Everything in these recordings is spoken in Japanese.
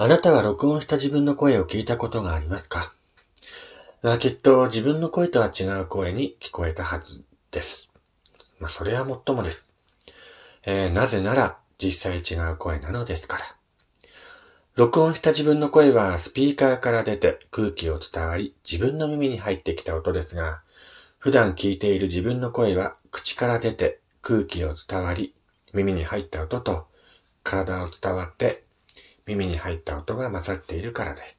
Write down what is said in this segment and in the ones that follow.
あなたは録音した自分の声を聞いたことがありますか？まあ、きっと自分の声とは違う声に聞こえたはずです。まあ、それはもっともです。えー、なぜなら実際違う声なのですから。録音した自分の声はスピーカーから出て空気を伝わり自分の耳に入ってきた音ですが、普段聞いている自分の声は口から出て空気を伝わり耳に入った音と体を伝わって耳に入った音が混ざっているからです。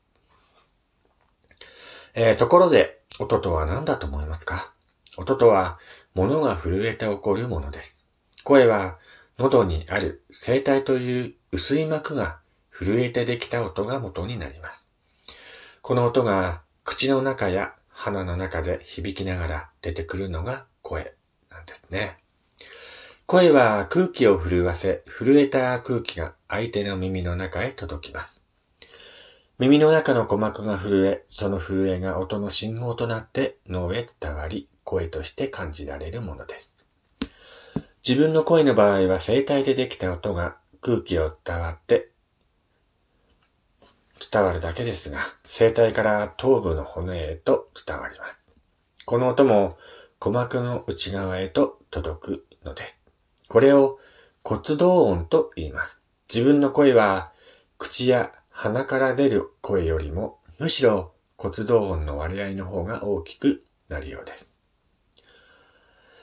えー、ところで、音とは何だと思いますか？音とは、物が震えて起こるものです。声は、喉にある声帯という薄い膜が震えてできた音が元になります。この音が口の中や鼻の中で響きながら出てくるのが声なんですね。声は空気を震わせ、震えた空気が相手の耳の中へ届きます。耳の中の鼓膜が震え、その震えが音の信号となって脳へ伝わり、声として感じられるものです。自分の声の場合は声帯でできた音が空気を伝わって伝わるだけですが、声帯から頭部の骨へと伝わります。この音も鼓膜の内側へと届くのです。これを骨動音と言います。自分の声は口や鼻から出る声よりもむしろ骨動音の割合の方が大きくなるようです。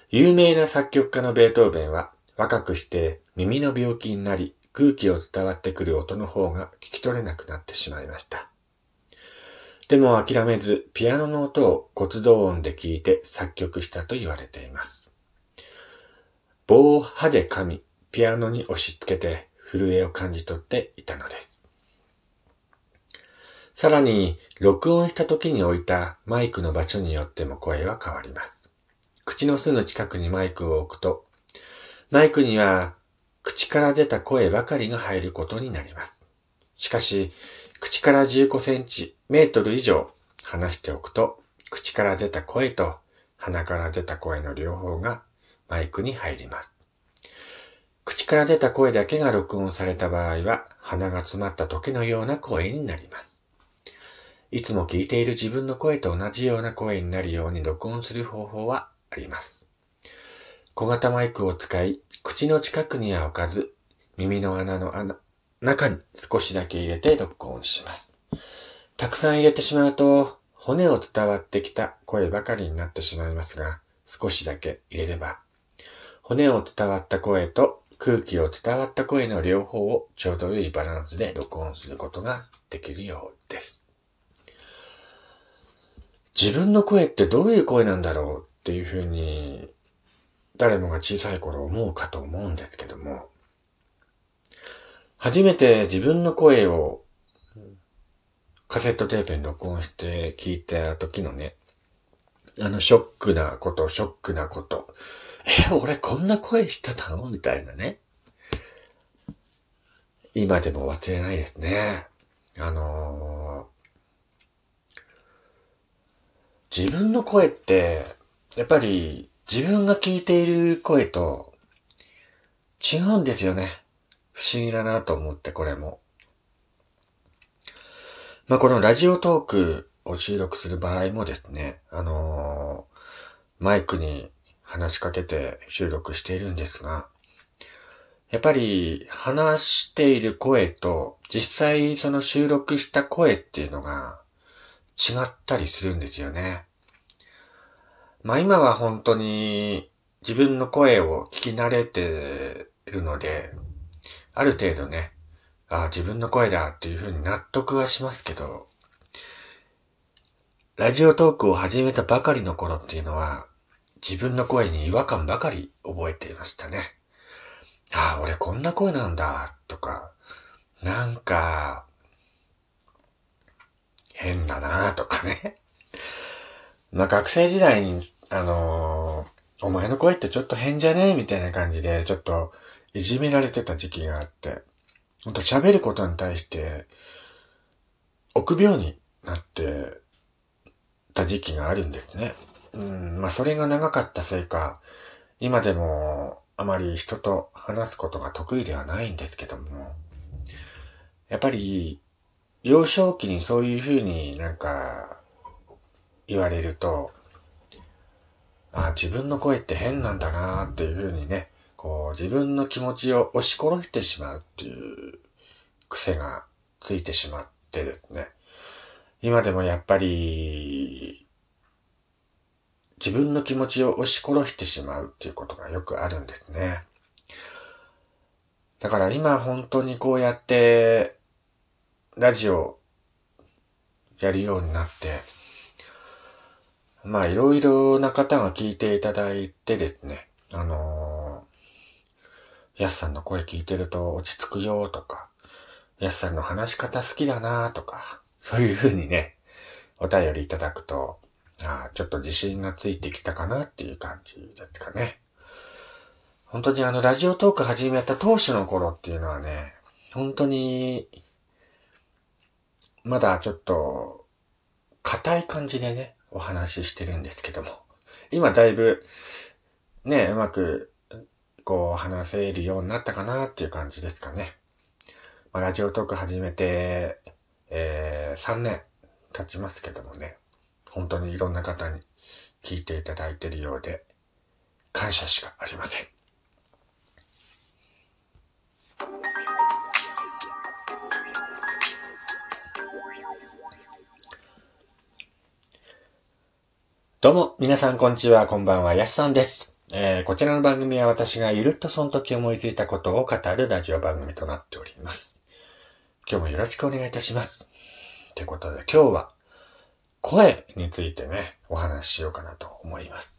有名な作曲家のベートーベンは若くして耳の病気になり空気を伝わってくる音の方が聞き取れなくなってしまいました。でも諦めずピアノの音を骨動音で聞いて作曲したと言われています。棒を歯で噛み、ピアノに押し付けて震えを感じ取っていたのです。さらに、録音した時に置いたマイクの場所によっても声は変わります。口のすぐ近くにマイクを置くと、マイクには口から出た声ばかりが入ることになります。しかし、口から15センチ、メートル以上離しておくと、口から出た声と鼻から出た声の両方がマイクに入ります。口から出た声だけが録音された場合は、鼻が詰まった時のような声になります。いつも聞いている自分の声と同じような声になるように録音する方法はあります。小型マイクを使い、口の近くには置かず、耳の穴の穴、中に少しだけ入れて録音します。たくさん入れてしまうと、骨を伝わってきた声ばかりになってしまいますが、少しだけ入れれば骨を伝わった声と空気を伝わった声の両方をちょうど良いバランスで録音することができるようです。自分の声ってどういう声なんだろうっていうふうに誰もが小さい頃思うかと思うんですけども、初めて自分の声をカセットテープに録音して聞いた時のね、あのショックなこと、ショックなこと、え、俺こんな声してたの？みたいなね。今でも忘れないですね。あのー、自分の声って、やっぱり自分が聞いている声と違うんですよね。不思議だなと思って、これも。まあ、このラジオトークを収録する場合もですね、あのー、マイクに話しかけて収録しているんですが、やっぱり話している声と実際その収録した声っていうのが違ったりするんですよね。まあ今は本当に自分の声を聞き慣れてるので、ある程度ね、ああ自分の声だっていうふうに納得はしますけど、ラジオトークを始めたばかりの頃っていうのは、自分の声に違和感ばかり覚えていましたね。ああ、俺こんな声なんだ、とか、なんか、変だな、とかね。まあ学生時代に、あのー、お前の声ってちょっと変じゃね？みたいな感じで、ちょっといじめられてた時期があって、ほんと喋ることに対して、臆病になってた時期があるんですね。うん、まあそれが長かったせいか、今でもあまり人と話すことが得意ではないんですけども、やっぱり幼少期にそういうふうになんか言われると、あ自分の声って変なんだなっていうふうにね、こう自分の気持ちを押し殺してしまうっていう癖がついてしまってですね。今でもやっぱり自分の気持ちを押し殺してしまうっていうことがよくあるんですね。だから今本当にこうやってラジオやるようになって、まあいろいろな方が聞いていただいてですね、あのー、やすさんの声聞いてると落ち着くよとか、やすさんの話し方好きだなとか、そういうふうにね、お便りいただくと、あちょっと自信がついてきたかなっていう感じですかね。本当にあの、ラジオトーク始めた当初の頃っていうのはね、本当に、まだちょっと、硬い感じでね、お話ししてるんですけども、今だいぶ、ね、うまく、こう、話せるようになったかなっていう感じですかね。まあ、ラジオトーク始めて、えー、3年経ちますけどもね、本当にいろんな方に聞いていただいているようで、感謝しかありません。どうも、皆さんこんにちは、こんばんは、やすさんです。えー、こちらの番組は私がゆるっとその時思いついたことを語るラジオ番組となっております。今日もよろしくお願いいたします。ってことで今日は声についてね、お話ししようかなと思います。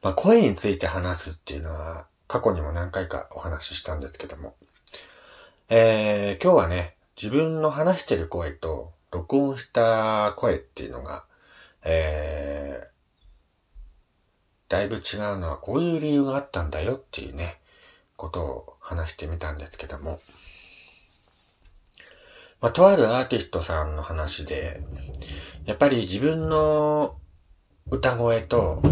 まあ、声について話すっていうのは過去にも何回かお話ししたんですけども、えー、今日はね、自分の話してる声と録音した声っていうのがえー、だいぶ違うのはこういう理由があったんだよっていうね、ことを話してみたんですけども、まあ、とあるアーティストさんの話で、やっぱり自分の歌声と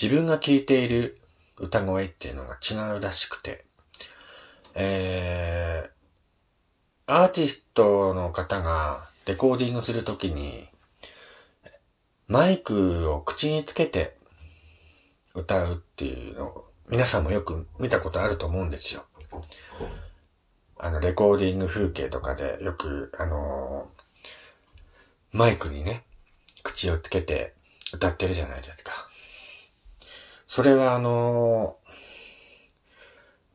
自分が聴いている歌声っていうのが違うらしくて、えー、アーティストの方がレコーディングするときに、マイクを口につけて歌うっていうのを皆さんもよく見たことあると思うんですよ。あの、レコーディング風景とかでよく、あのー、マイクにね、口をつけて歌ってるじゃないですか。それはあの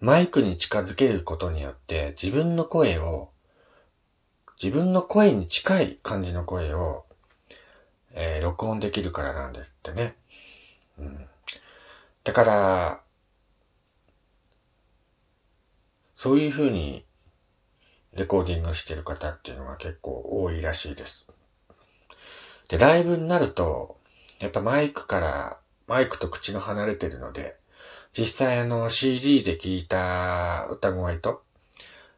ー、マイクに近づけることによって自分の声を、自分の声に近い感じの声をえー、録音できるからなんですってね。うん。だから、そういうふうにレコーディングしてる方っていうのが結構多いらしいです。で、ライブになると、やっぱマイクから、マイクと口の離れてるので、実際あの CD で聞いた歌声と、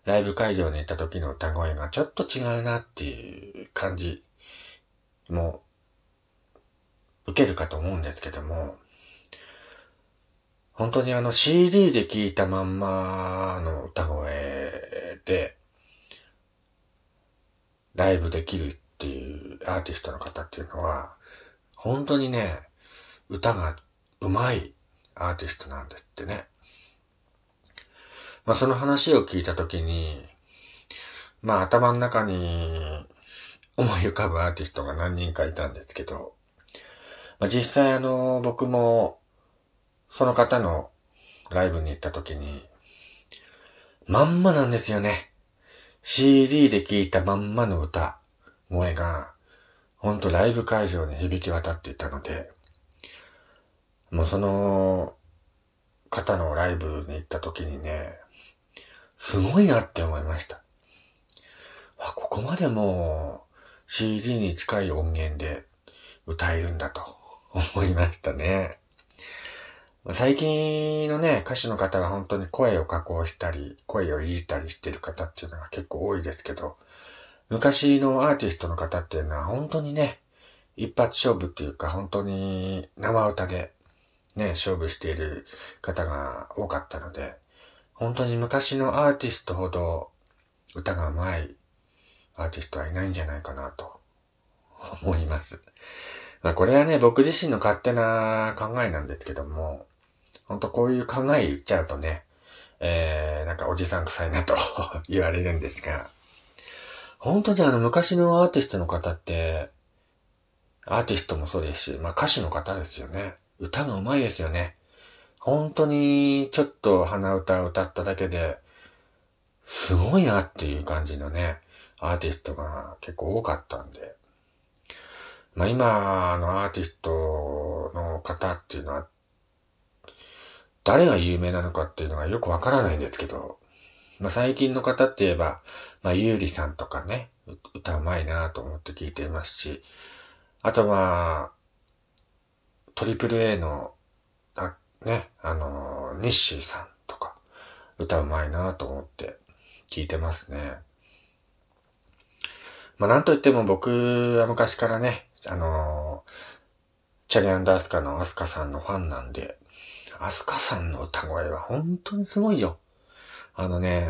ライブ会場に行った時の歌声がちょっと違うなっていう感じも受けるかと思うんですけども、本当にあの CD で聴いたまんまの歌声で、ライブできるっていうアーティストの方っていうのは、本当にね、歌が上手いアーティストなんですってね。まあその話を聞いたときに、まあ頭の中に思い浮かぶアーティストが何人かいたんですけど、まあ、実際あの、僕も、その方のライブに行った時に、まんまなんですよね。CD で聴いたまんまの歌、声が、ほんとライブ会場に響き渡っていたので、もうその方のライブに行った時にね、すごいなって思いました。あ、ここまでもう CD に近い音源で歌えるんだと。思いましたね。最近のね、歌手の方が本当に声を加工したり、声をいじったりしてる方っていうのが結構多いですけど、昔のアーティストの方っていうのは本当にね、一発勝負っていうか本当に生歌でね、勝負している方が多かったので、本当に昔のアーティストほど歌が上手いアーティストはいないんじゃないかなと 思います。まあこれはね、僕自身の勝手な考えなんですけども、ほんとこういう考え言っちゃうとね、えー、なんかおじさん臭いなと 言われるんですが、本当にあの昔のアーティストの方って、アーティストもそうですし、まあ歌手の方ですよね。歌が上手いですよね。本当にちょっと鼻歌を歌っただけで、すごいなっていう感じのね、アーティストが結構多かったんで。まあ今のアーティストの方っていうのは、誰が有名なのかっていうのがよくわからないんですけど、まあ最近の方って言えば、まあゆうりさんとかね、歌うまいなと思って聞いていますし、あとは、トリプル A の、あね、あの、ニッシーさんとか、歌うまいなと思って聞いてますね。まあなんといっても僕は昔からね、あのチャリアンダースカのアスカさんのファンなんで、アスカさんの歌声は本当にすごいよ。あのね、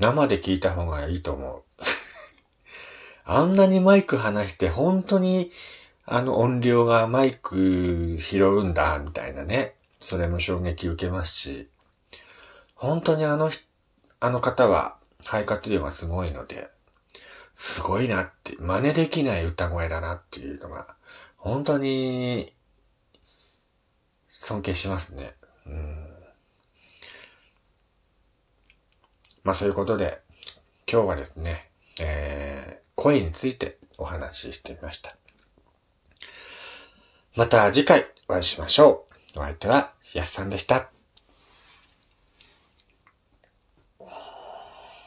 生で聞いた方がいいと思う。あんなにマイク離して本当にあの音量がマイク拾うんだ、みたいなね。それも衝撃受けますし、本当にあの、あの方は肺活量がすごいので、すごいなって、真似できない歌声だなっていうのが、本当に尊敬しますね。うん。まあそういうことで、今日はですね、えー、声についてお話ししてみました。また次回お会いしましょう。お相手は、やすさんでした。